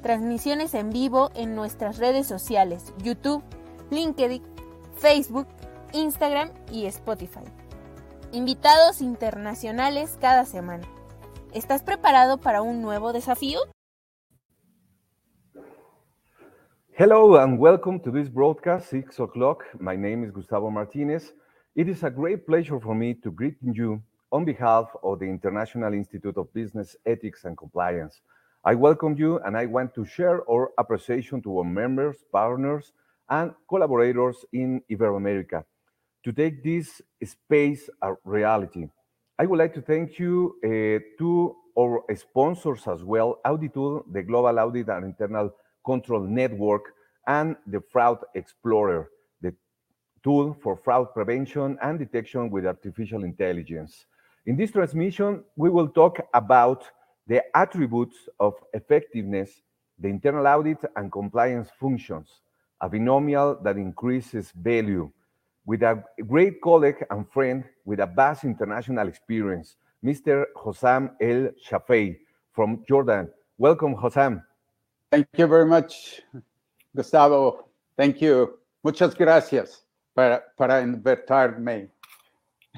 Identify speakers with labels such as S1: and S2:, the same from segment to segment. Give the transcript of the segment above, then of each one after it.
S1: transmisiones en vivo en nuestras redes sociales, YouTube, LinkedIn, Facebook, Instagram y Spotify. Invitados internacionales cada semana. ¿Estás preparado para un nuevo desafío?
S2: Hello and welcome to this broadcast, 6 o'clock. My name is Gustavo Martinez. It is a great pleasure for me to greet you on behalf of the International Institute of Business Ethics and Compliance. I welcome you and I want to share our appreciation to our members, partners, and collaborators in Iberoamerica to take this space a reality. I would like to thank you uh, to our sponsors as well, Auditool, the Global Audit and Internal Control Network, and the Fraud Explorer, the tool for fraud prevention and detection with artificial intelligence. In this transmission, we will talk about the attributes of effectiveness, the internal audit and compliance functions, a binomial that increases value, with a great colleague and friend with a vast international experience, Mr. Hossam El Shafei from Jordan. Welcome, Hossam.
S3: Thank you very much, Gustavo. Thank you. Muchas gracias para, para invitarme.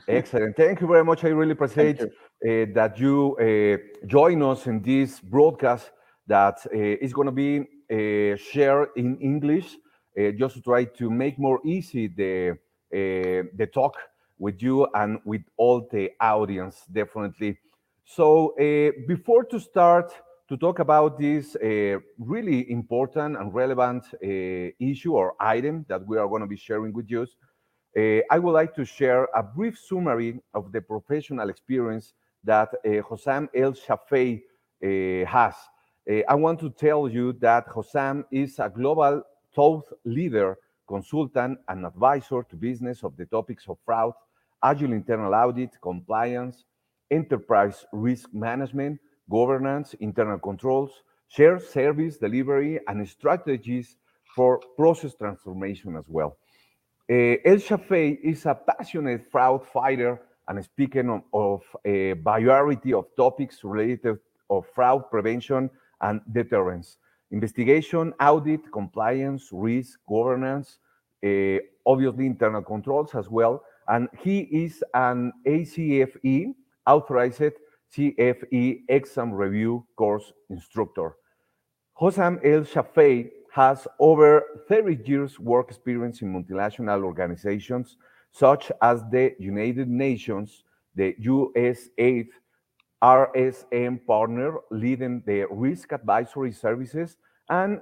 S2: Excellent. Thank you very much. I really appreciate that you uh, join us in this broadcast that uh, is going to be uh, shared in English, uh, just to try to make more easy the uh, the talk with you and with all the audience, definitely. So before to start to talk about this really important and relevant issue or item that we are going to be sharing with you, uh, I would like to share a brief summary of the professional experience that uh, Hossam El Shafei uh, has. I want to tell you that Hossam is a global thought leader, consultant, and advisor to business of the topics of fraud, agile internal audit, compliance, enterprise risk management, governance, internal controls, shared service delivery, and strategies for process transformation as well. Uh, El Shafei is a passionate fraud fighter and speaking of, a variety of topics related of fraud prevention and deterrence, investigation, audit, compliance, risk, governance, uh, obviously internal controls as well. And he is an ACFE authorized CFE exam review course instructor. Hossam El Shafei has over 30 years work experience in multinational organizations such as the United Nations, the USAID, RSM partner leading the risk advisory services and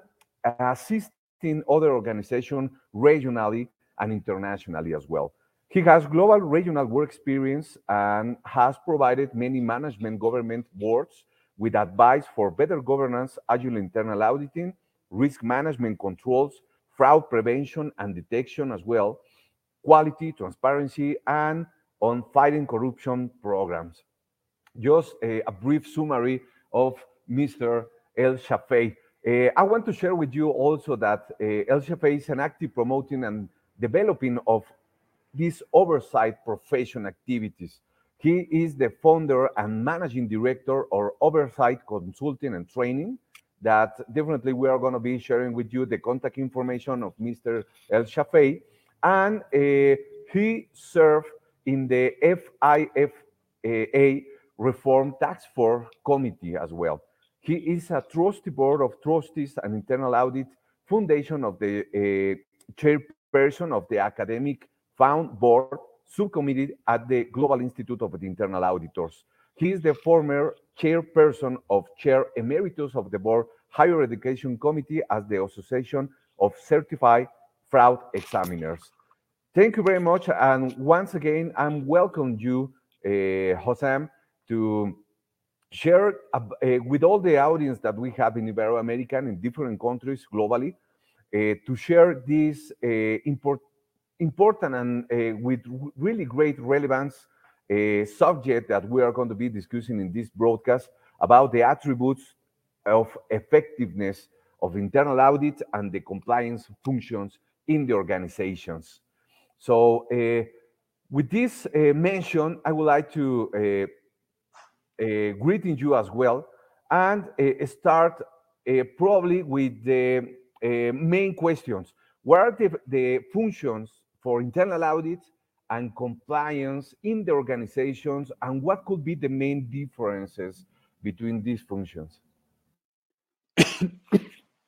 S2: assisting other organizations regionally and internationally as well. He has global regional work experience and has provided many management government boards with advice for better governance, agile internal auditing, risk management controls, fraud prevention and detection as well, quality, transparency, and on fighting corruption programs. Just a, a brief summary of Mr. El Shafei. Uh, I want to share with you also that uh, El Shafei is an active promoting and developing of these oversight profession activities. He is the founder and managing director of Oversight Consulting and Training. That definitely we are going to be sharing with you the contact information of Mr. El Shafei and uh, he served in the FIFA Reform Task Force Committee as well. He is a trustee board of trustees and internal audit foundation of the uh, chairperson of the academic found board subcommittee at the Global Institute of the Internal Auditors. He is the former chairperson of chair emeritus of the board higher education committee as the Association of Certified fraud examiners. Thank you very much. And once again, I'm welcome you, uh, Hossam, to share uh, with all the audience that we have in Iberoamerican in different countries globally, to share this import, important and with really great relevance subject that we are going to be discussing in this broadcast about the attributes of effectiveness of internal audit and the compliance functions in the organizations. So uh, with this uh, mention, I would like to uh, greeting you as well and start probably with the main questions. What are the, the functions for internal audit and compliance in the organizations and what could be the main differences between these functions?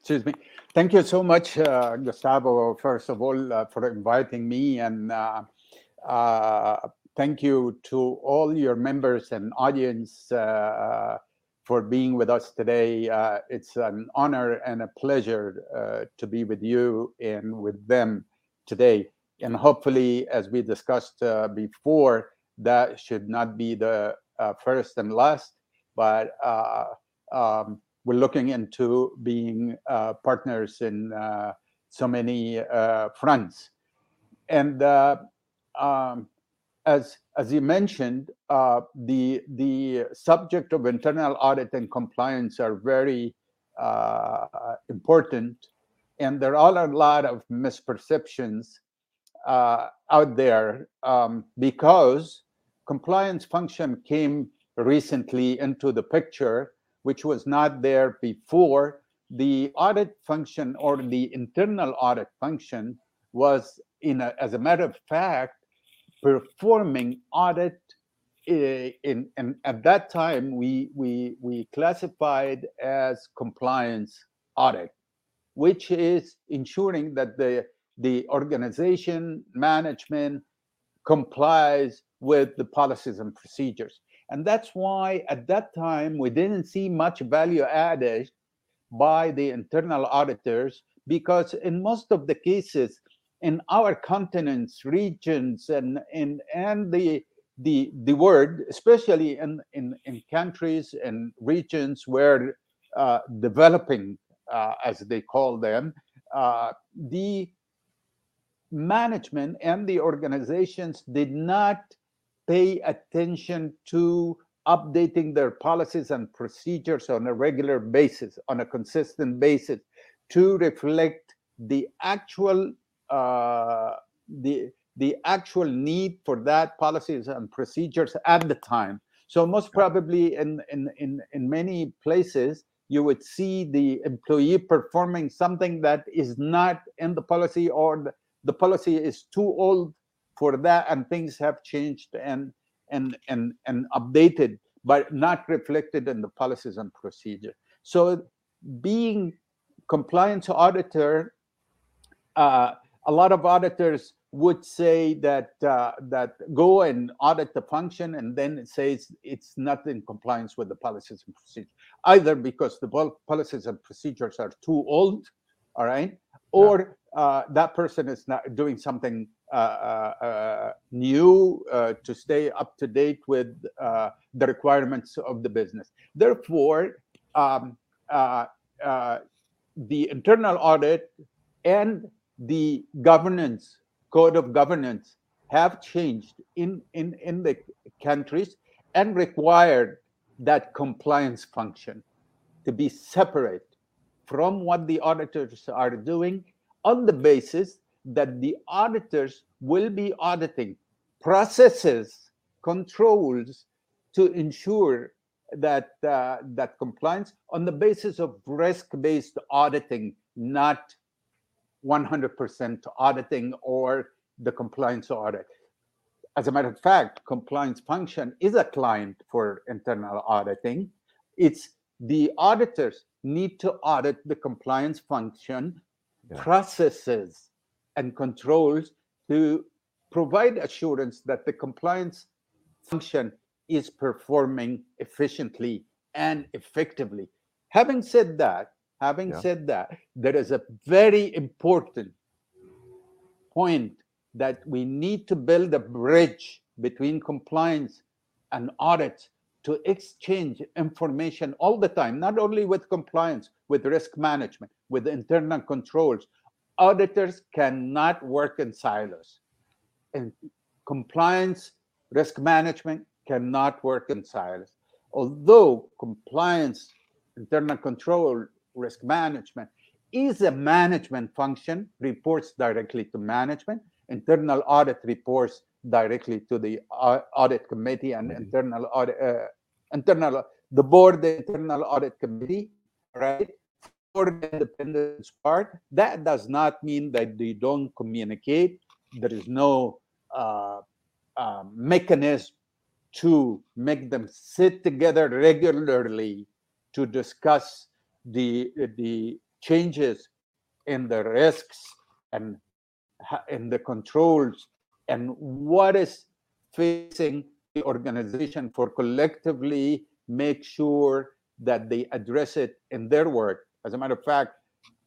S3: Excuse me. Thank you so much, uh, Gustavo, first of all, uh, for inviting me. And uh, uh thank you to all your members and audience uh, for being with us today. Uh, it's an honor and a pleasure to be with you and with them today. And hopefully, as we discussed before, that should not be the first and last, but um, we're looking into being uh, partners in uh, so many uh, fronts. And uh, um, as as you mentioned, uh, the the subject of internal audit and compliance are very uh, important, and there are a lot of misperceptions out there um, because compliance function came recently into the picture which was not there before. The audit function or the internal audit function was, in a, as a matter of fact, performing audit. Eh, in, in at that time, we we we classified as compliance audit, which is ensuring that the the organization management complies with the policies and procedures. And that's why at that time we didn't see much value added by the internal auditors because in most of the cases in our continents, regions, and and and the the the word, especially in in, in countries and regions where uh, developing, uh, as they call them, uh, the management and the organizations did not pay attention to updating their policies and procedures on a regular basis, on a consistent basis, to reflect the actual uh, the the actual need for that policies and procedures at the time. So most probably in in in, in many places you would see the employee performing something that is not in the policy or the, the policy is too old for that and things have changed and and and and updated but not reflected in the policies and procedure. So being compliance auditor uh, a lot of auditors would say that uh, that go and audit the function and then it says it's not in compliance with the policies and procedures either because the policies and procedures are too old all right or uh, that person is not doing something uh, uh, uh, new to stay up to date with the requirements of the business. Therefore, um, the internal audit and the governance code of governance have changed in, in, in the countries and required that compliance function to be separate from what the auditors are doing on the basis that the auditors will be auditing processes, controls to ensure that uh, that compliance on the basis of risk-based auditing, not 100% auditing or the compliance audit. As a matter of fact, compliance function is a client for internal auditing. It's the auditors need to audit the compliance function yeah. processes and controls to provide assurance that the compliance function is performing efficiently and effectively. Having said that, having yeah. said that, there is a very important point that we need to build a bridge between compliance and audit to exchange information all the time, not only with compliance, with risk management, with internal controls, auditors cannot work in silos. And compliance, risk management cannot work in silos. Although compliance, internal control, risk management is a management function, reports directly to management. Internal audit reports directly to the audit committee and mm-hmm. internal audit, uh, internal the board, the internal audit committee, right? For the independence part, that does not mean that they don't communicate. There is no uh, uh, mechanism to make them sit together regularly to discuss the the changes in the risks and in the controls and what is facing the organization for collectively make sure that they address it in their work. As a matter of fact,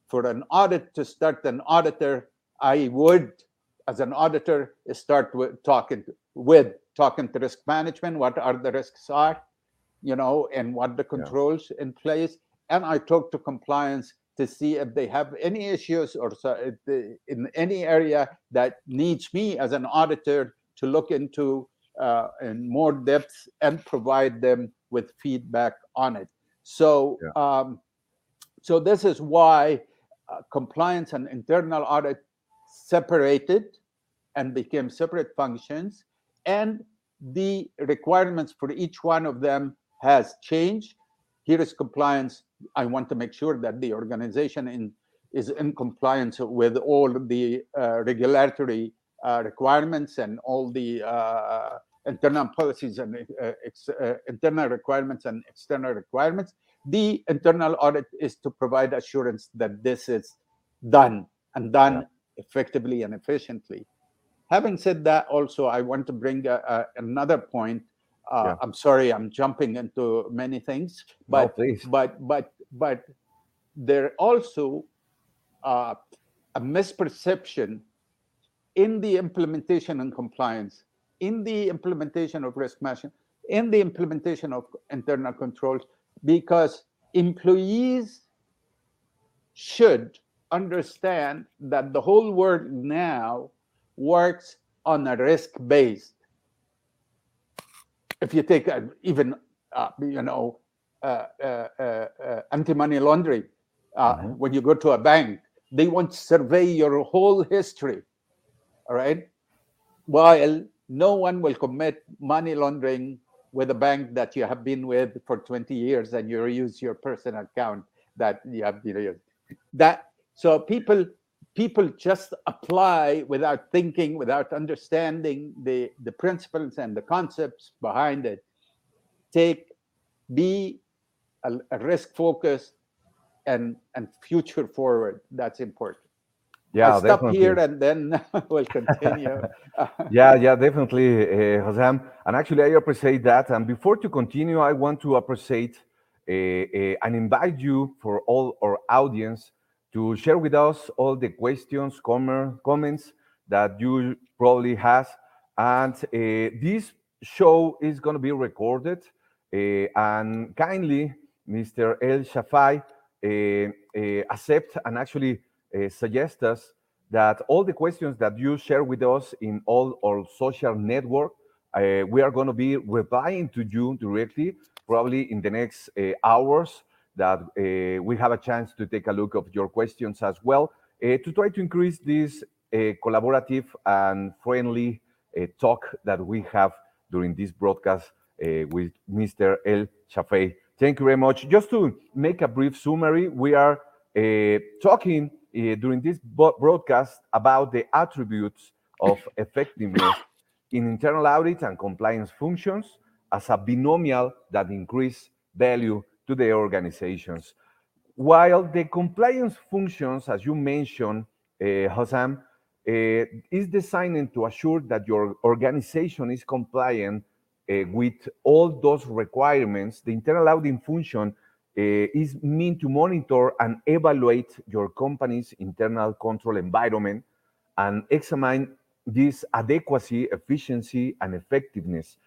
S3: for an audit to start an auditor, I would, as an auditor, start with talking with talking to risk management, what are the risks are, you know, and what the controls yeah. in place. And I talk to compliance to see if they have any issues or so in any area that needs me as an auditor to look into uh, in more depth and provide them with feedback on it. So, yeah. um, so this is why uh, compliance and internal audit separated and became separate functions, and the requirements for each one of them has changed. Here is compliance I want to make sure that the organization in, is in compliance with all the uh, regulatory uh, requirements and all the uh, internal policies and uh, ex, uh, internal requirements and external requirements. The internal audit is to provide assurance that this is done and done yeah. effectively and efficiently. Having said that, also, I want to bring another point uh, yeah. I'm sorry, I'm jumping into many things, but no, but but but there also uh, a misperception in the implementation and compliance, in the implementation of risk management, in the implementation of internal controls, because employees should understand that the whole world now works on a risk based if you take uh, even uh, you know uh, uh, uh anti-money laundering, mm-hmm. when you go to a bank, they want to survey your whole history. All right, while no one will commit money laundering with a bank that you have been with for 20 years and you use your personal account that you have been using. That so people people just apply without thinking, without understanding the, the principles and the concepts behind it. Take, be a, a risk focused and and future forward. That's important.
S2: Yeah,
S3: I'll stop definitely. here and then we'll continue.
S2: yeah, yeah, definitely, uh. And actually, I appreciate that. And before to continue, I want to appreciate uh, uh, and invite you for all our audience to share with us all the questions, comments that you probably has. And uh, this show is going to be recorded. Uh, and kindly, Mr. El Shafei uh, accept and actually suggest us that all the questions that you share with us in all our social network, we are going to be replying to you directly, probably in the next hours that uh, we have a chance to take a look of your questions as well uh, to try to increase this uh, collaborative and friendly talk that we have during this broadcast with Mr. El Shafei. Thank you very much. Just to make a brief summary, we are talking during this broadcast about the attributes of effectiveness in internal audit and compliance functions as a binomial that increase value to the organizations. While the compliance functions, as you mentioned, uh, Hossam, uh, is designed to assure that your organization is compliant uh, with all those requirements, the internal auditing function is meant to monitor and evaluate your company's internal control environment and examine this adequacy, efficiency, and effectiveness.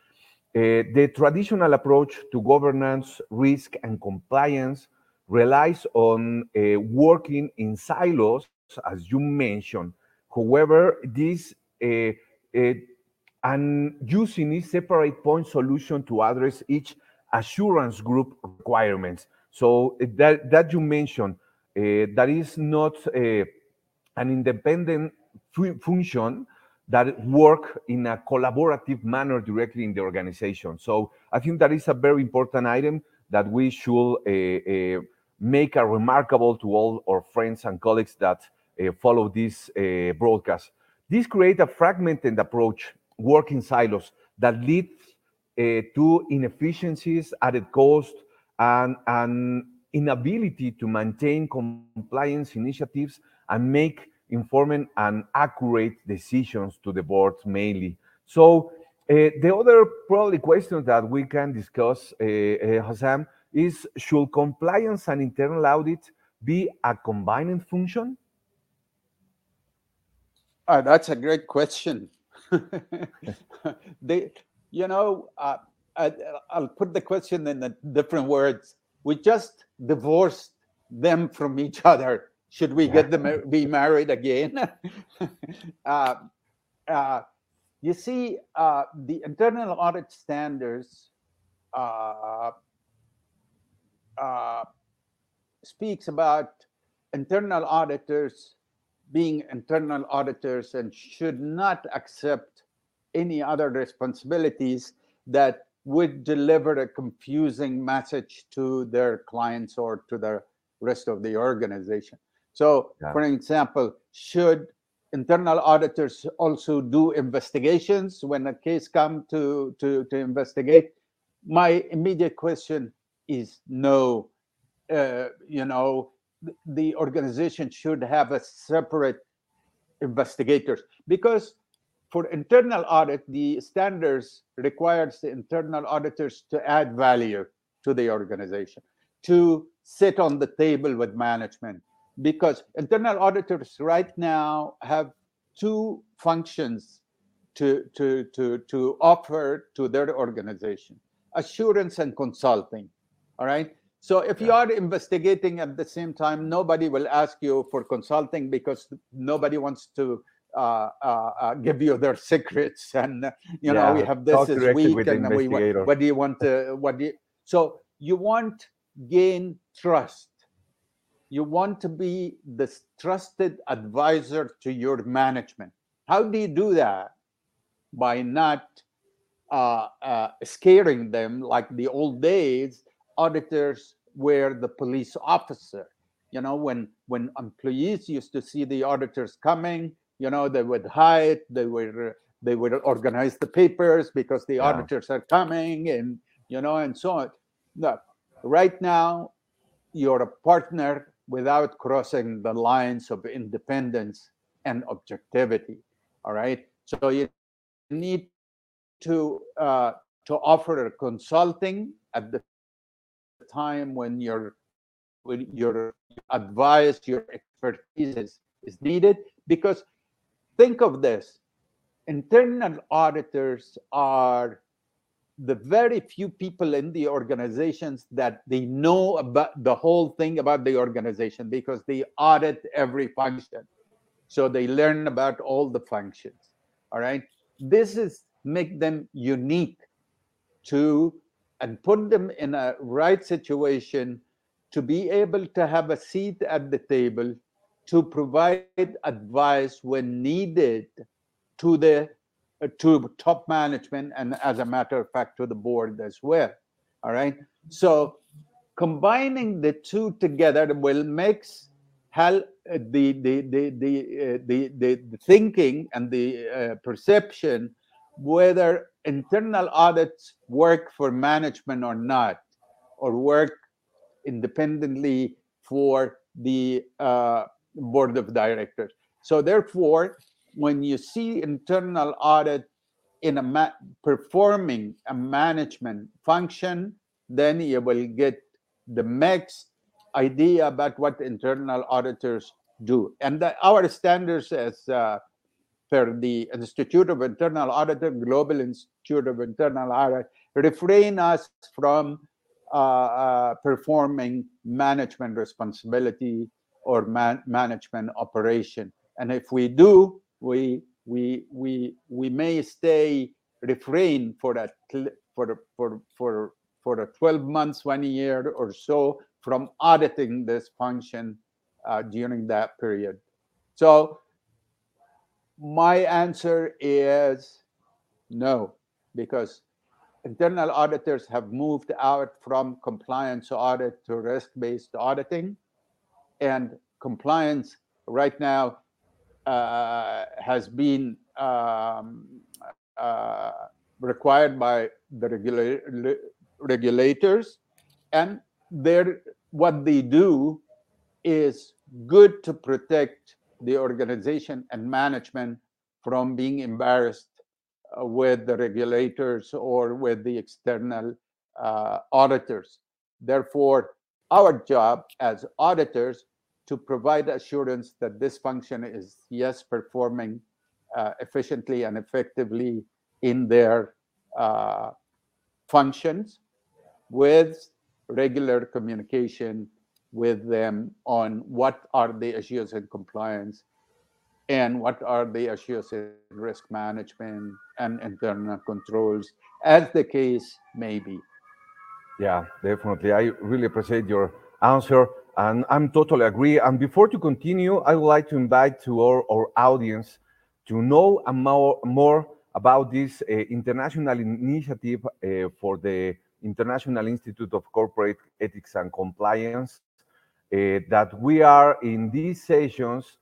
S2: Uh, the traditional approach to governance, risk, and compliance relies on uh, working in silos as you mentioned. However, this uh, and using a separate point solution to address each assurance group requirements. So that you mentioned, that is not an independent fu- function that work in a collaborative manner directly in the organization. So I think that is a very important item that we should uh, uh, make a remarkable to all our friends and colleagues that uh, follow this broadcast. This create a fragmented approach, working silos that leads to inefficiencies, added cost, and, and inability to maintain compliance initiatives and make informed and accurate decisions to the board mainly. So uh, the other probably question that we can discuss, uh, uh, Hossam, is should compliance and internal audit be a combined function?
S3: Uh, that's a great question. they, you know, uh, I, I'll put the question in the different words. We just divorced them from each other. Should we get them be married again? uh, uh, you see, uh, the internal audit standards uh, uh, speaks about internal auditors being internal auditors and should not accept any other responsibilities that would deliver a confusing message to their clients or to the rest of the organization. So,
S2: Yeah.
S3: for example, should internal auditors also do investigations when a case come to, to, to investigate? My immediate question is no. Uh, you know, the organization should have a separate investigators because for internal audit the standards requires the internal auditors to add value to the organization to sit on the table with management because internal auditors right now have two functions to to to to offer to their organization assurance and consulting all right? So if you are investigating at the same time nobody will ask you for consulting because nobody wants to uh, uh, uh, give you their secrets and you know we have this
S2: is
S3: this
S2: directly
S3: week
S2: with the
S3: and we want, what do you want to what do you so you want gain trust you want to be the trusted advisor to your management. How do you do that? By not uh, uh, scaring them like the old days auditors were the police officer. You know when when employees used to see the auditors coming you know they would hide they were they would organize the papers because the
S2: Yeah.
S3: auditors are coming and you know and so on. No right now you're a partner without crossing the lines of independence and objectivity all right? So you need to uh, to offer a consulting at the time when your when your advice your expertise is, is needed. Because think of this internal auditors are the very few people in the organizations that they know about the whole thing about the organization because they audit every function. So they learn about all the functions all right? This is make them unique to and put them in a right situation to be able to have a seat at the table to provide advice when needed to the to top management and as a matter of fact to the board as well all right? So combining the two together will makes hel- uh, the the the the, uh, the, the the thinking and the uh, perception whether internal audits work for management or not or work independently for the uh, board of directors. So therefore when you see internal audit in a ma- performing a management function then you will get the mixed idea about what internal auditors do and the, our standards as uh, per the institute of internal auditor global institute of internal audit refrain us from uh, uh, performing management responsibility or man- management operation. And if we do, we we we we may stay refrain for that for for for for a 12 months, one year or so from auditing this function uh, during that period. So my answer is no, because internal auditors have moved out from compliance audit to risk-based auditing, and compliance right now has been um, uh, required by the regula- regulators, and what they do is good to protect the organization and management from being embarrassed uh, with the regulators or with the external uh, auditors. Therefore, our job as auditors to provide assurance that this function is yes performing uh, efficiently and effectively in their uh, functions with regular communication with them on what are the issues in compliance and what are the issues in risk management and internal controls as the case may be.
S2: Yeah definitely. I really appreciate your answer and i'm totally agree. And before to continue i would like to invite to our, our audience to know more, more about this uh, international initiative uh, for the international institute of corporate ethics and compliance uh, that we are in these sessions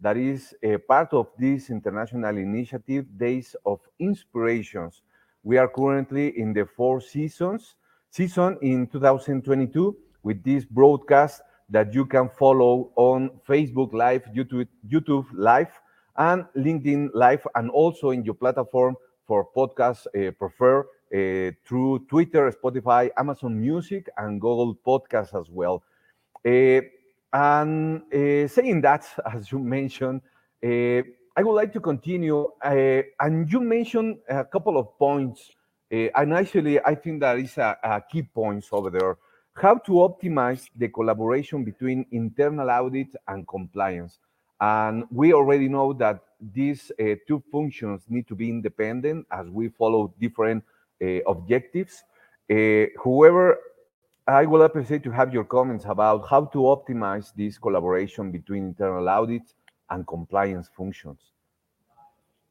S2: that is a part of this international initiative days of inspirations. We are currently in the four seasons season in 2022 with this broadcast that you can follow on facebook live youtube youtube live and linkedin live and also in your platform for podcasts uh, prefer uh, through twitter spotify amazon music and google podcasts as well uh, and saying that, as you mentioned, I would like to continue. and you mentioned a couple of points, and actually, I think that is a, a key points over there. How to optimize the collaboration between internal audit and compliance. And we already know that these uh, two functions need to be independent as we follow different uh, objectives. Uh, however, I will appreciate to have your comments about how to optimize this collaboration between internal audit and compliance functions.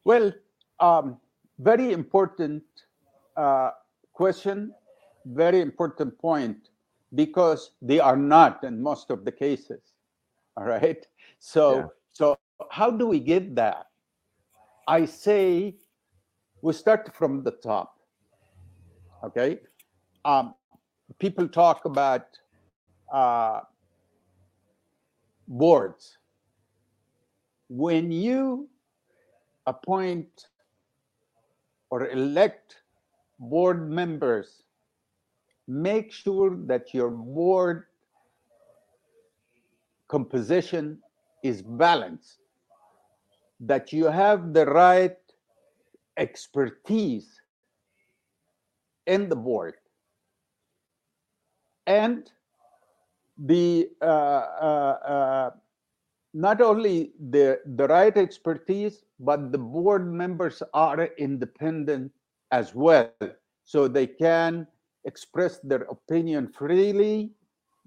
S3: Well, um, very important uh, question, very important point, because they are not in most of the cases. All right. So, yeah. so how do we get that? I say we start from the top. Okay. Um, people talk about uh, boards. When you appoint or elect board members, make sure that your board composition is balanced, that you have the right expertise in the board. And the uh, uh, uh, not only the the right expertise but the board members are independent as well. So they can express their opinion freely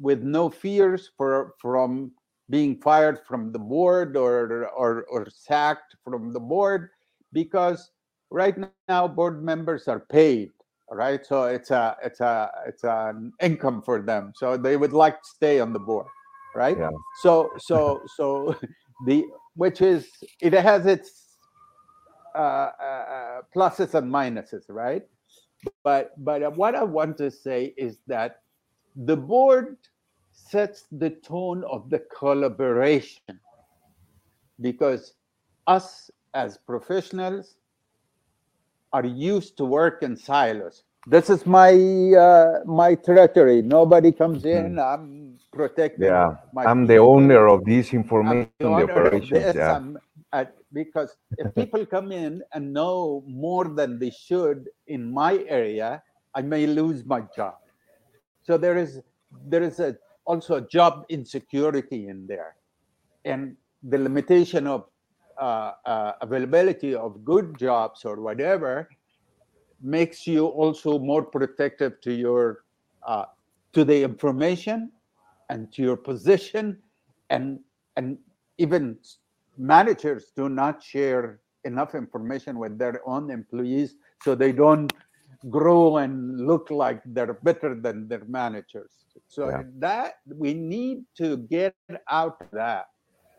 S3: with no fears for from being fired from the board or or, or sacked from the board because right now board members are paid right? So it's a it's a it's an income for them. So they would like to stay on the board, right? Yeah. So so so the which is it has its uh, uh, pluses and minuses, right? But but what I want to say is that the board sets the tone of the collaboration because us as professionals are used to work in silos. This is my uh, my territory. Nobody comes in. Mm. I'm protecting.
S2: Yeah, I'm the owner of this information, the, the operations. This. Yeah.
S3: At, because if people come in and know more than they should in my area, I may lose my job. So there is there is a, also a job insecurity in there. and the limitation of uh, uh, availability of good jobs or whatever makes you also more protective to your uh, to the information and to your position and and even managers do not share enough information with their own employees so they don't grow and look like they're better than their managers. So
S2: Yeah.
S3: that we need to get out of that.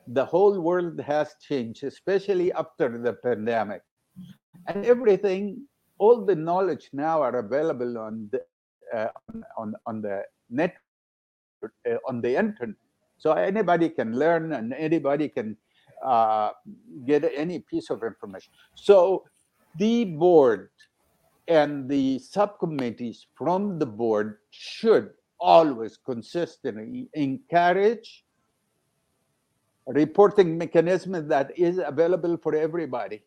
S3: The whole world has changed especially after the pandemic. And everything all the knowledge now are available on the uh, on on the net uh, on the internet. So anybody can learn and anybody can uh, get any piece of information. So the board and the subcommittees from the board should always consistently encourage reporting mechanism that is available for everybody.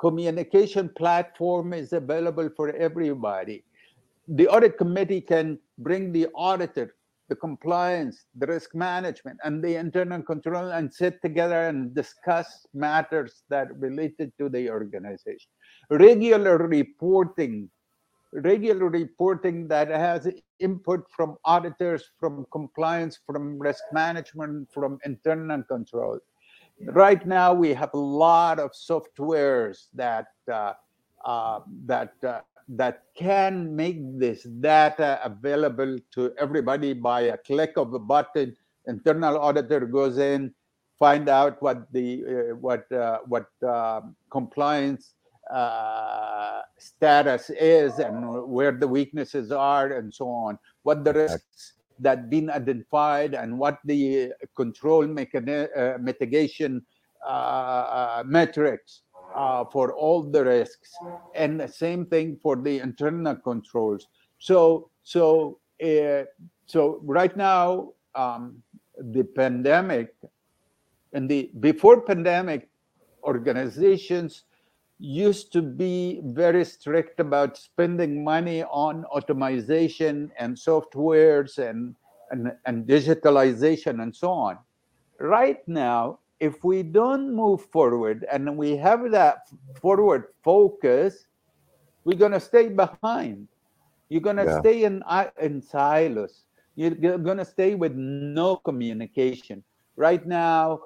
S3: Communication platform is available for everybody. The audit committee can bring the auditor the compliance the risk management and the internal control and sit together and discuss matters that related to the organization. Regular reporting regular reporting that has input from auditors from compliance from risk management from internal control. Right now we have a lot of softwares that uh, uh, that uh, that can make this data available to everybody by a click of a button. Internal auditor goes in find out what the uh, what uh, what uh, compliance uh, status is and where the weaknesses are and so on. What the risks that been identified and what the control mechani- uh, mitigation uh, metrics uh, for all the risks and the same thing for the internal controls so so uh, so right now um, the pandemic and the before pandemic organizations used to be very strict about spending money on automation and softwares and, and, and digitalization and so on. Right now, if we don't move forward and we have that forward focus, we're going to stay behind. You're going to
S2: Yeah.
S3: stay in, uh, in silos. You're going to stay with no communication. Right now,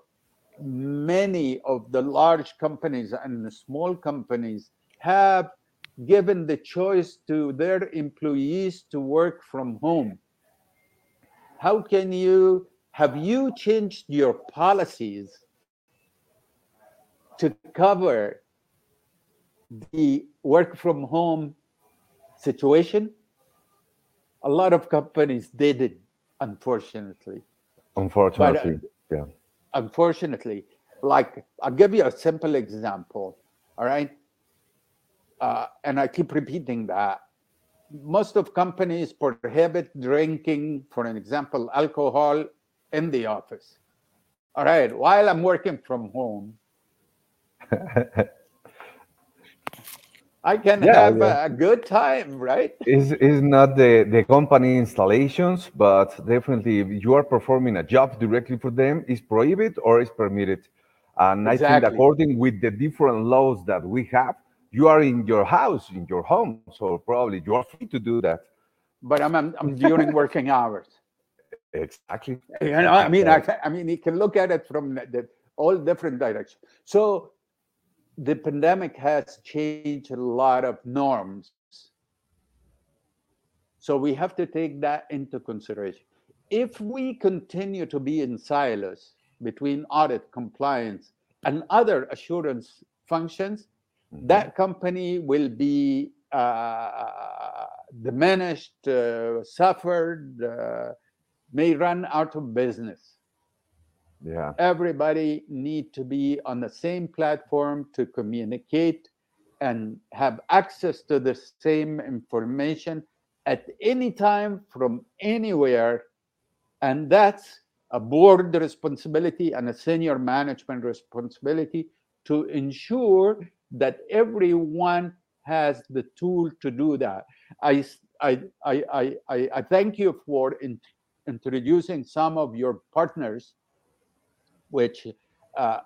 S3: many of the large companies and the small companies have given the choice to their employees to work from home. How can you have you changed your policies to cover the work from home situation? A lot of companies didn't, unfortunately
S2: Unfortunately, yeah.
S3: unfortunately, like I'll give you a simple example. All right. Uh, and I keep repeating that. Most of companies prohibit drinking, for an example, alcohol in the office. All right. While I'm working from home, I can
S2: Yeah,
S3: have
S2: yeah.
S3: a good time, right?
S2: is is not the the company installations, but definitely if you are performing a job directly for them is prohibited or is permitted. And I think according with the different laws that we have, you are in your house, in your home, so probably you are free to do that.
S3: But I'm, I'm, I'm during working hours.
S2: Exactly.
S3: you know i mean I, I mean you can look at it from the, the, all different directions so the pandemic has changed a lot of norms. So we have to take that into consideration. If we continue to be in silos between audit compliance and other assurance functions that company will be uh, diminished uh, suffered uh, may run out of business
S2: Yeah.
S3: everybody need to be on the same platform to communicate and have access to the same information at any time from anywhere and that's a board responsibility and a senior management responsibility to ensure that everyone has the tool to do that i i i i, I thank you for in, introducing some of your partners which uh,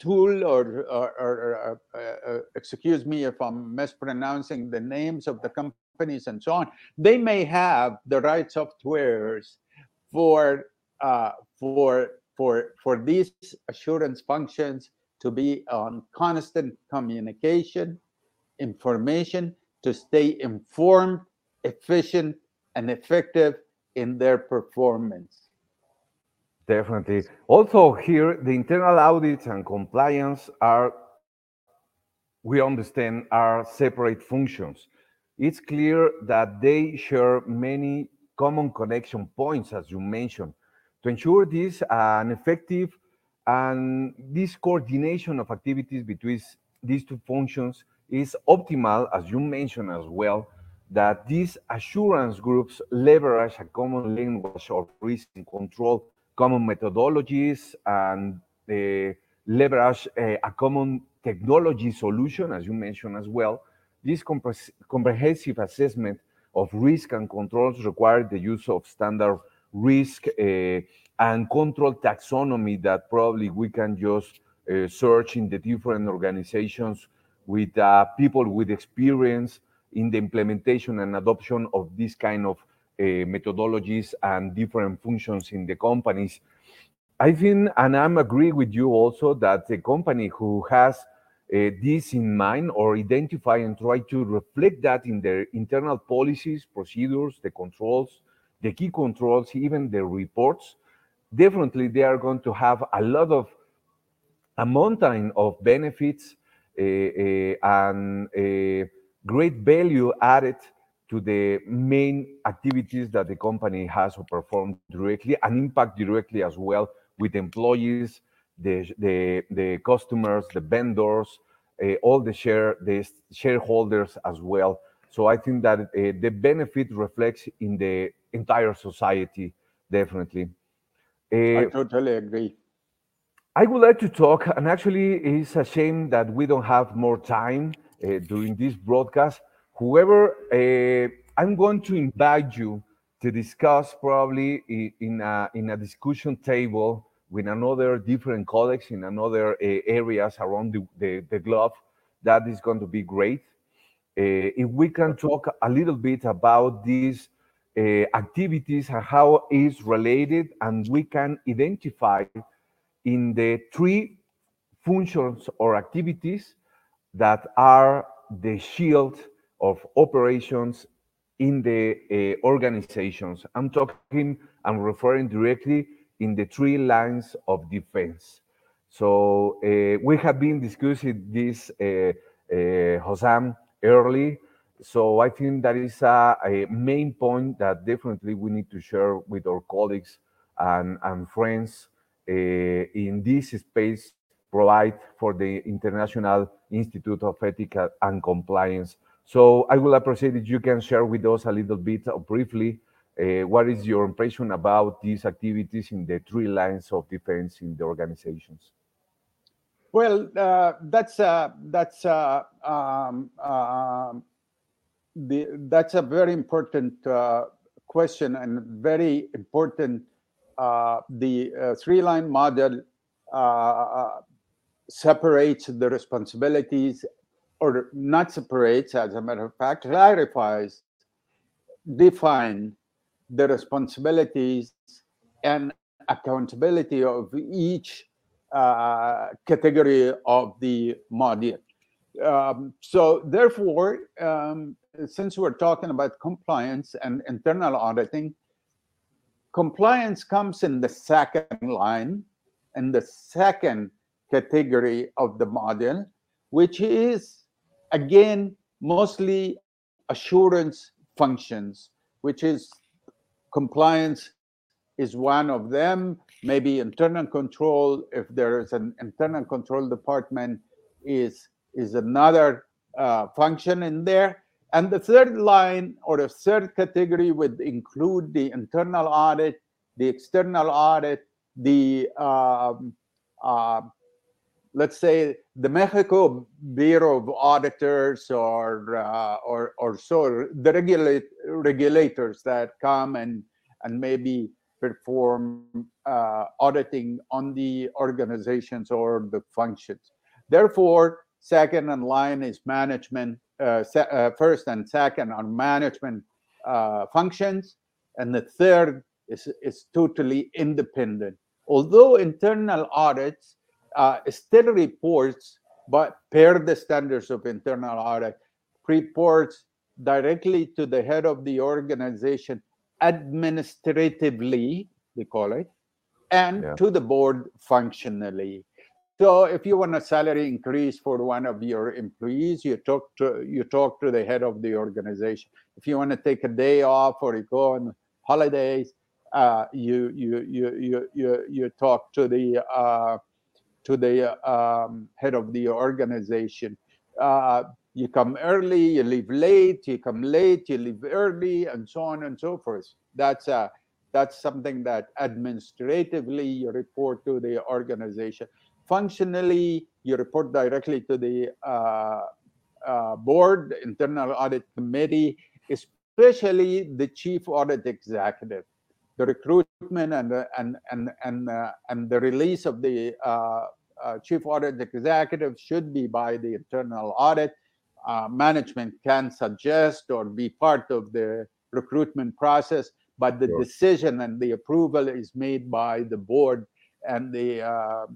S3: tool, or, or, or uh, uh, excuse me if I'm mispronouncing the names of the companies and so on, they may have the right softwares for uh, for for for these assurance functions to be on constant communication, information to stay informed, efficient, and effective in their performance.
S2: Definitely. Also, here, the internal audits and compliance are, we understand, are separate functions. It's clear that they share many common connection points, as you mentioned. To ensure this, an effective and this coordination of activities between these two functions is optimal, as you mentioned as well, that these assurance groups leverage a common language of risk and control common methodologies and uh, leverage a, a, common technology solution, as you mentioned as well. This comprehensive assessment of risk and controls require the use of standard risk uh, and control taxonomy that probably we can just search in the different organizations with uh, people with experience in the implementation and adoption of this kind of methodologies and different functions in the companies. I think, and I'm agree with you also that the company who has uh, this in mind or identify and try to reflect that in their internal policies, procedures, the controls, the key controls, even the reports, definitely they are going to have a lot of a mountain of benefits uh, uh, and great value added to the main activities that the company has or performed directly and impact directly as well with employees, the, the, the customers, the vendors, uh, all the share the shareholders as well. So I think that uh, the benefit reflects in the entire society, definitely.
S3: Uh, I totally agree.
S2: I would like to talk, and actually, it's a shame that we don't have more time during this broadcast whoever uh, I'm going to invite you to discuss probably in a, in a discussion table with another different colleagues in another uh, areas around the, the, the, globe. That is going to be great. Uh, if we can talk a little bit about these uh, activities and how it's related, and we can identify in the three functions or activities that are the shield of operations in the uh, organizations. I'm talking, I'm referring directly in the three lines of defense. So uh, we have been discussing this, uh, uh, Hossam, early. So I think that is a, a, main point that definitely we need to share with our colleagues and, and friends uh, in this space provide for the International Institute of Ethics and Compliance so I will appreciate if you can share with us a little bit uh, briefly uh, what is your impression about these activities in the three lines of defense in the organizations?
S3: Well, uh, that's uh, that's uh, um, uh, the that's a very important question and very important. the three-line model separates the responsibilities or not separates, as a matter of fact, clarifies, define the responsibilities and accountability of each uh, category of the module. Um, so therefore, um, since we're talking about compliance and internal auditing, compliance comes in the second line and the second category of the module, which is again, mostly assurance functions, which is compliance is one of them. Maybe internal control, if there is an internal control department, is is another uh, function in there. And the third line or the third category would include the internal audit, the external audit, the um, uh, let's say the Mexico Bureau of Auditors or uh, or or so the regulate regulators that come and and maybe perform uh, auditing on the organizations or the functions. Therefore, second in line is management, uh, se- uh, first and second are management uh, functions, and the third is, is totally independent. Although internal audits uh, still reports, but per the standards of internal audit, reports directly to the head of the organization administratively, they call it, and
S2: Yeah.
S3: to the board functionally. So if you want a salary increase for one of your employees, you talk to you talk to the head of the organization. If you want to take a day off or you go on holidays, uh, you, you you you you you talk to the uh, to the um, head of the organization. Uh, you come early, you leave late. You come late, you leave early, and so on and so forth. That's uh, that's something that administratively you report to the organization. Functionally, you report directly to the uh, uh, board, internal audit committee, especially the chief audit executive. The recruitment and the, and and and uh, and the release of the uh, uh, chief audit executive should be by the internal audit. Uh, management can suggest or be part of the recruitment process, but the
S2: Sure.
S3: decision and the approval is made by the board and the uh,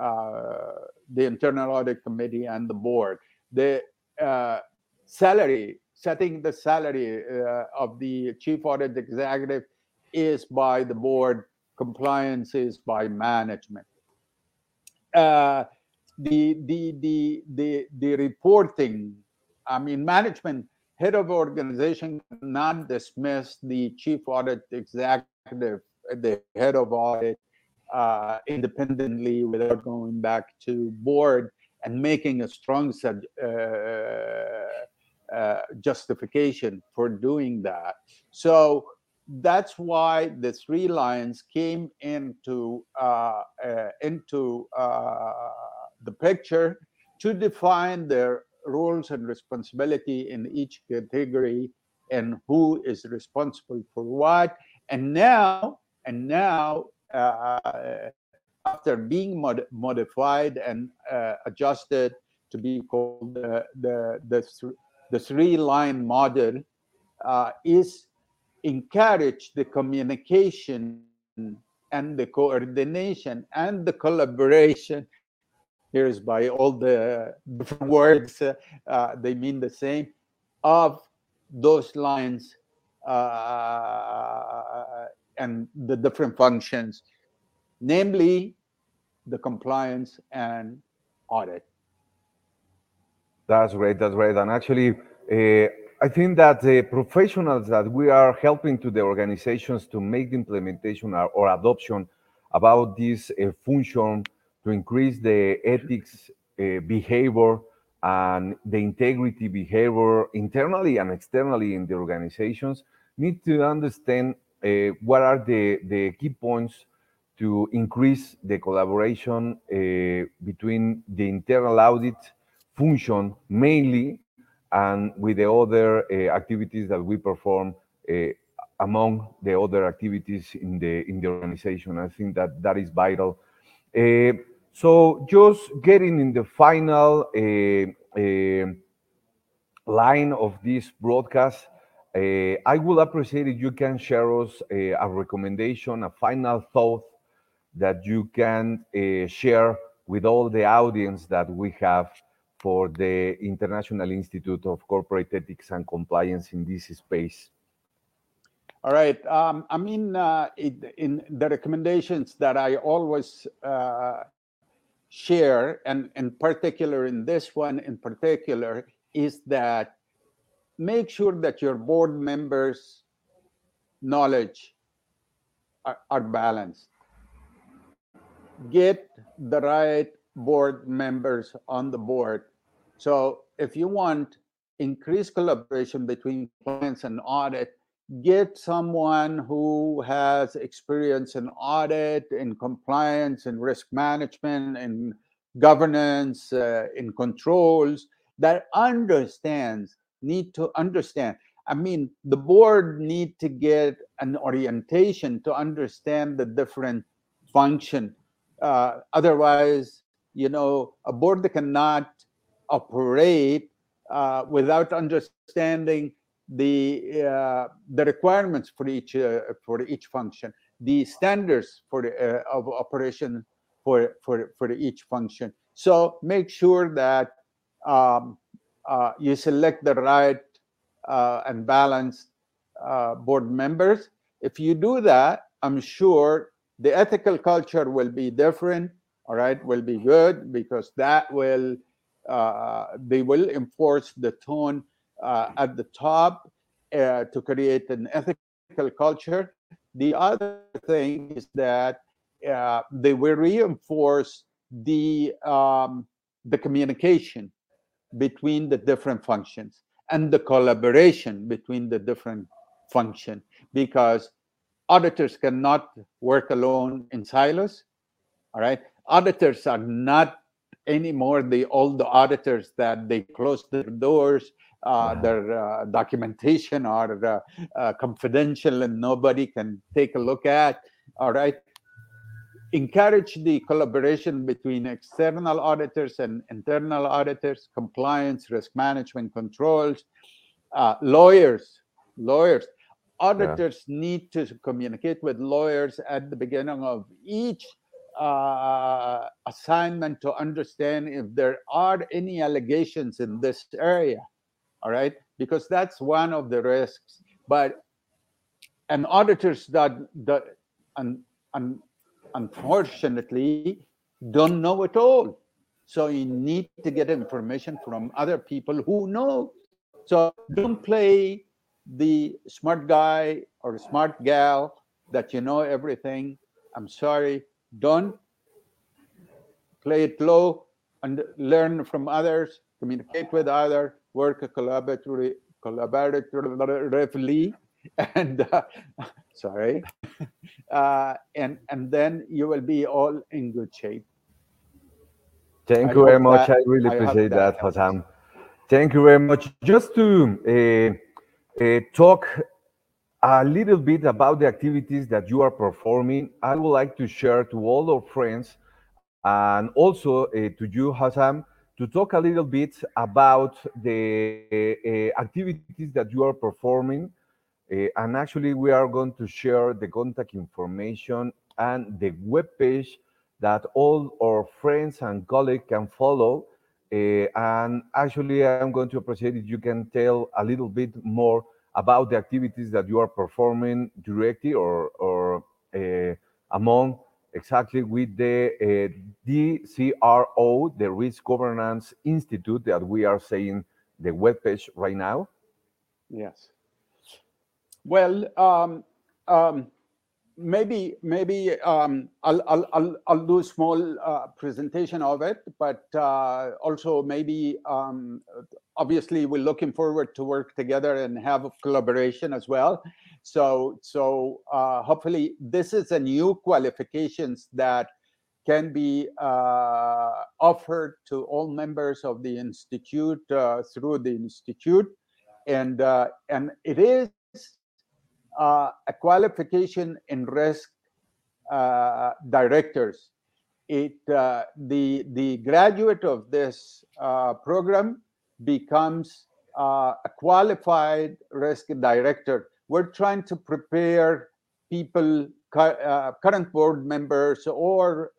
S3: uh, the internal audit committee and the board. The uh, salary, setting the salary uh, of the chief audit executive is by the board, compliance is by management. Uh, the, the, the, the, the reporting, I mean, management, head of organization cannot dismiss the chief audit executive, the head of audit, uh, independently without going back to board and making a strong uh, uh, justification for doing that. So that's why the three lines came into uh, uh, into uh, the picture to define their roles and responsibility in each category and who is responsible for what. And now, and now, uh, after being mod- modified and uh, adjusted to be called the the the, th- the three line model, uh, is encourage the communication and the coordination and the collaboration. Here's by all the different words, uh, they mean the same, of those lines uh, and the different functions, namely the compliance and audit.
S2: That's great. That's great. And actually, uh, I think that the professionals that we are helping to the organizations to make the implementation or, or adoption about this uh, function to increase the ethics uh, behavior and the integrity behavior internally and externally in the organizations need to understand uh, what are the, the key points to increase the collaboration uh, between the internal audit function mainly and with the other uh, activities that we perform uh, among the other activities in the in the organization. I think that that is vital. Uh, so just getting in the final line of this broadcast i would appreciate if you can share us a, recommendation a final thought that you can share with all the audience that we have for the International Institute of Corporate Ethics and Compliance in this space?
S3: All right. Um, I mean, uh, it, in the recommendations that I always uh, share, and in particular in this one in particular, is that make sure that your board members' knowledge are, are balanced. Get the right board members on the board. So if you want increased collaboration between clients and audit, get someone who has experience in audit, in compliance, in risk management, in governance, uh, in controls that understands, need to understand. I mean, the board need to get an orientation to understand the different function. Uh, otherwise, you know, a board that cannot operate uh, without understanding the uh, the requirements for each uh, for each function, the standards for the uh, of operation for for for each function. So make sure that um, uh, you select the right uh, and balanced board members. If you do that, I'm sure the ethical culture will be different. All right, will be good because that will they will enforce the tone uh, at the top uh, to create an ethical culture. The other thing is that uh, they will reinforce the um, the communication between the different functions and the collaboration between the different function because auditors cannot work alone in silos all right auditors are not anymore the all the auditors that they close their doors uh, their uh, documentation are uh, uh, confidential and nobody can take a look at all right? Encourage the collaboration between external auditors and internal auditors compliance risk management controls uh, lawyers lawyers. Auditors yeah. need to communicate with lawyers at the beginning of each uh, assignment to understand if there are any allegations in this area all right? Because that's one of the risks. But an auditors that that and, and unfortunately don't know it all. So you need to get information from other people who know. So don't play the smart guy or smart gal that you know everything. I'm sorry don't play it low and learn from others, communicate with others, work collaboratively, collaboratively, and uh, sorry, uh, and and then you will be all in good shape.
S2: Thank I you very much. That, I really appreciate I that, Hossam. Thank you very much. Just to uh, uh, talk a little bit about the activities that you are performing. I would like to share to all our friends and also uh, to you, Hossam, to talk a little bit about the uh, activities that you are performing. Uh, and actually, we are going to share the contact information and the web page that all our friends and colleagues can follow. And actually, I'm going to appreciate if you can tell a little bit more about the activities that you are performing directly or, or uh, among exactly with the uh, DCRO, the Risk Governance Institute that we are saying the webpage right now?
S3: Yes. Well, um, um, maybe maybe um, I'll, I'll, I'll, I'll do a small uh, presentation of it, but uh, also maybe um, obviously we're looking forward to work together and have a collaboration as well. So so uh, hopefully this is a new qualifications that can be uh, offered to all members of the institute uh, through the institute, and uh, and it is uh, a qualification in risk uh, directors. It the the graduate of this program becomes uh, a qualified risk director. We're trying to prepare people, uh, current board members or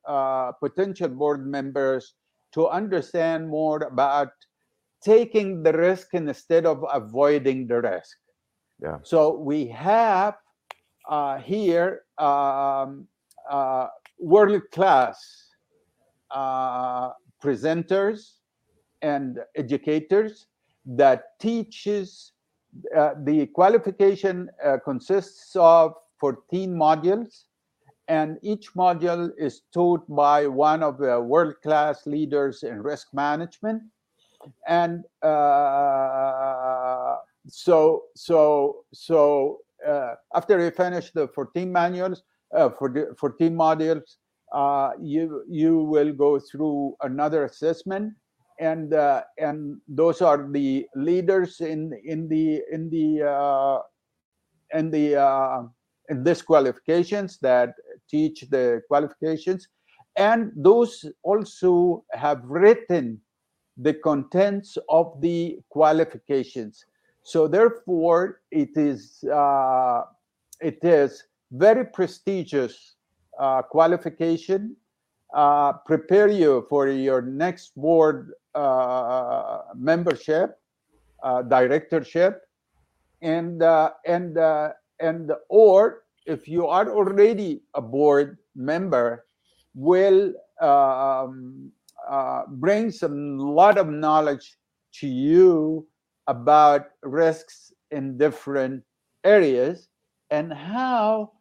S3: potential board members, to understand more about taking the risk instead of avoiding the risk.
S2: Yeah.
S3: So we have uh, here um, uh, world class uh, presenters and educators that teaches uh, the qualification uh, consists of 14 modules and each module is taught by one of the world-class leaders in risk management. And uh, so so so uh, after you finish the 14 manuals uh, for the 14 modules uh, you you will go through another assessment and uh, and those are the leaders in in the in the uh, in the uh, in this qualifications that teach the qualifications. And those also have written the contents of the qualifications. So therefore it is uh, it is very prestigious uh, qualification. Uh, prepare you for your next board uh, membership uh, directorship and uh, and uh, and or if you are already a board member will um, bring some lot of knowledge to you about risks in different areas and how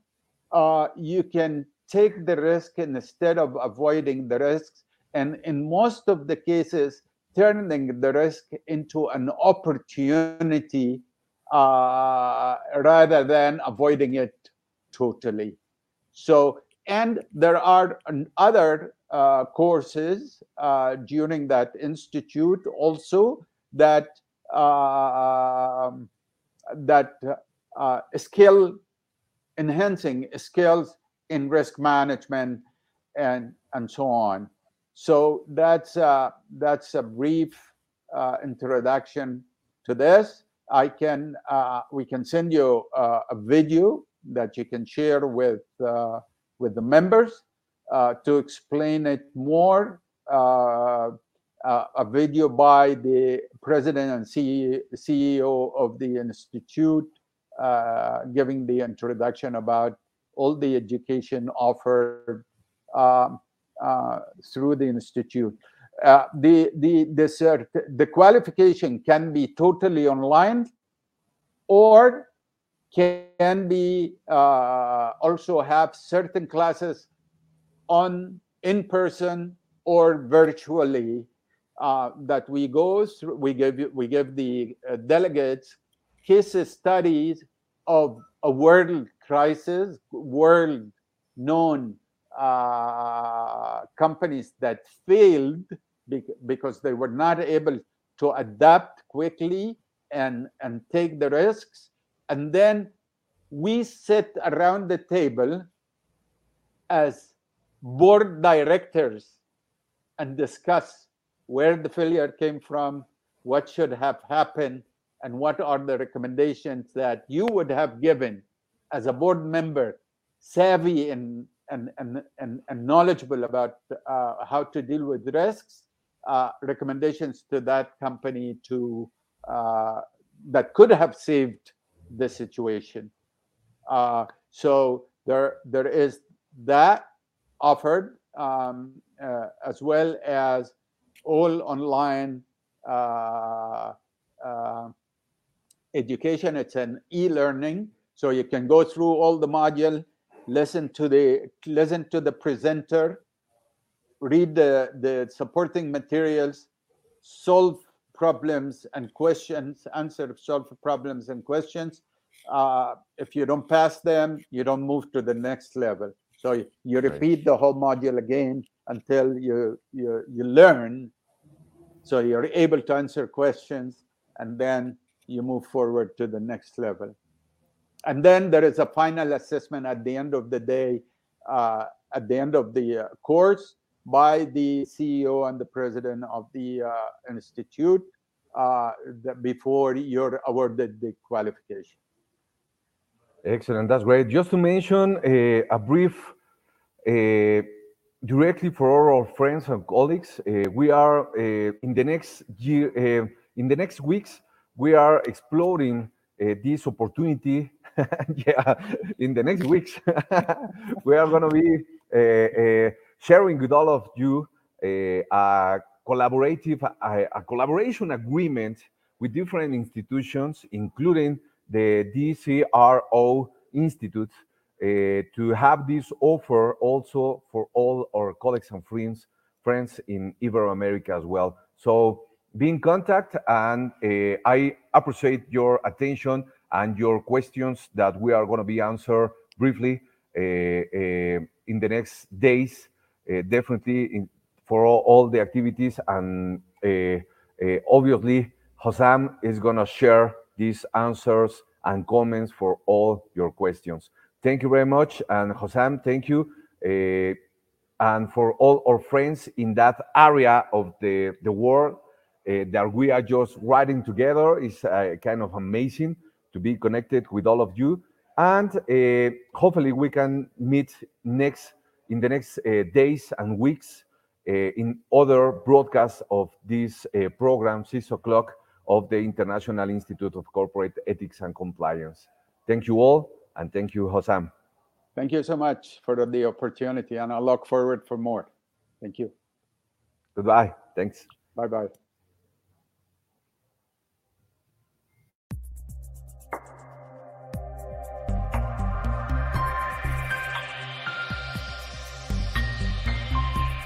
S3: uh, you can take the risk instead of avoiding the risks. And in most of the cases turning the risk into an opportunity uh, rather than avoiding it totally. So, and there are other uh, courses uh, during that institute also that uh, that uh, skill enhancing skills in risk management and and so on. So that's uh, that's a brief uh, introduction to this. I can uh, we can send you uh, a video that you can share with uh, with the members uh, to explain it more. Uh, uh, a video by the president and CEO of the institute, uh, giving the introduction about all the education offered um, through the institute. Uh, the the the cert, the qualification can be totally online or can be uh, also have certain classes on in person or virtually uh, that we go through we give we give the uh, delegates case studies of a world crisis world known uh, companies that failed because they were not able to adapt quickly and and take the risks. And then we sit around the table as board directors and discuss where the failure came from what should have happened and what are the recommendations that you would have given as a board member savvy and and and and, knowledgeable about uh, how to deal with risks uh, recommendations to that company to uh, that could have saved the situation. Uh, so there there is that offered um, uh, as well as all online uh, education. It's an e-learning, so you can go through all the module, listen to the listen to the presenter, read the, the supporting materials, solve problems and questions, answer solve problems and questions. Uh, if you don't pass them, you don't move to the next level. So you, repeat right. the whole module again until you, you you learn. So you're able to answer questions, and then you move forward to the next level. And then there is a final assessment at the end of the day, uh, at the end of the uh, course, by the CEO and the president of the uh, institute uh, the, before you're awarded the qualification.
S2: Excellent, that's great. Just to mention uh, a brief, uh, directly for all our friends and colleagues, uh, we are uh, in the next year, in the next weeks, we are exploring Eh, this opportunity. yeah, in the next weeks, we are going to be eh, eh, sharing with all of you a, collaborative, a, a, collaboration agreement with different institutions, including the DCRO Institute, uh, to have this offer also for all our colleagues and friends, friends in Iberoamerica as well. So be in contact, and uh, I appreciate your attention and your questions that we are going to be answered briefly uh, uh in the next days uh, definitely in, for all, all, the activities and obviously, Hossam is going to share these answers and comments for all your questions. Thank you very much. And Hossam, thank you. and for all our friends in that area of the, the world Uh, that we are just riding together is uh, kind of amazing to be connected with all of you. And uh, hopefully we can meet next in the next days and weeks in other broadcasts of this program, 6 o'clock of the International Institute of Corporate Ethics and Compliance. Thank you all, and thank you, Hossam.
S3: Thank you so much for the opportunity, and I look forward for more. Thank you.
S2: Goodbye. Thanks.
S3: Bye bye.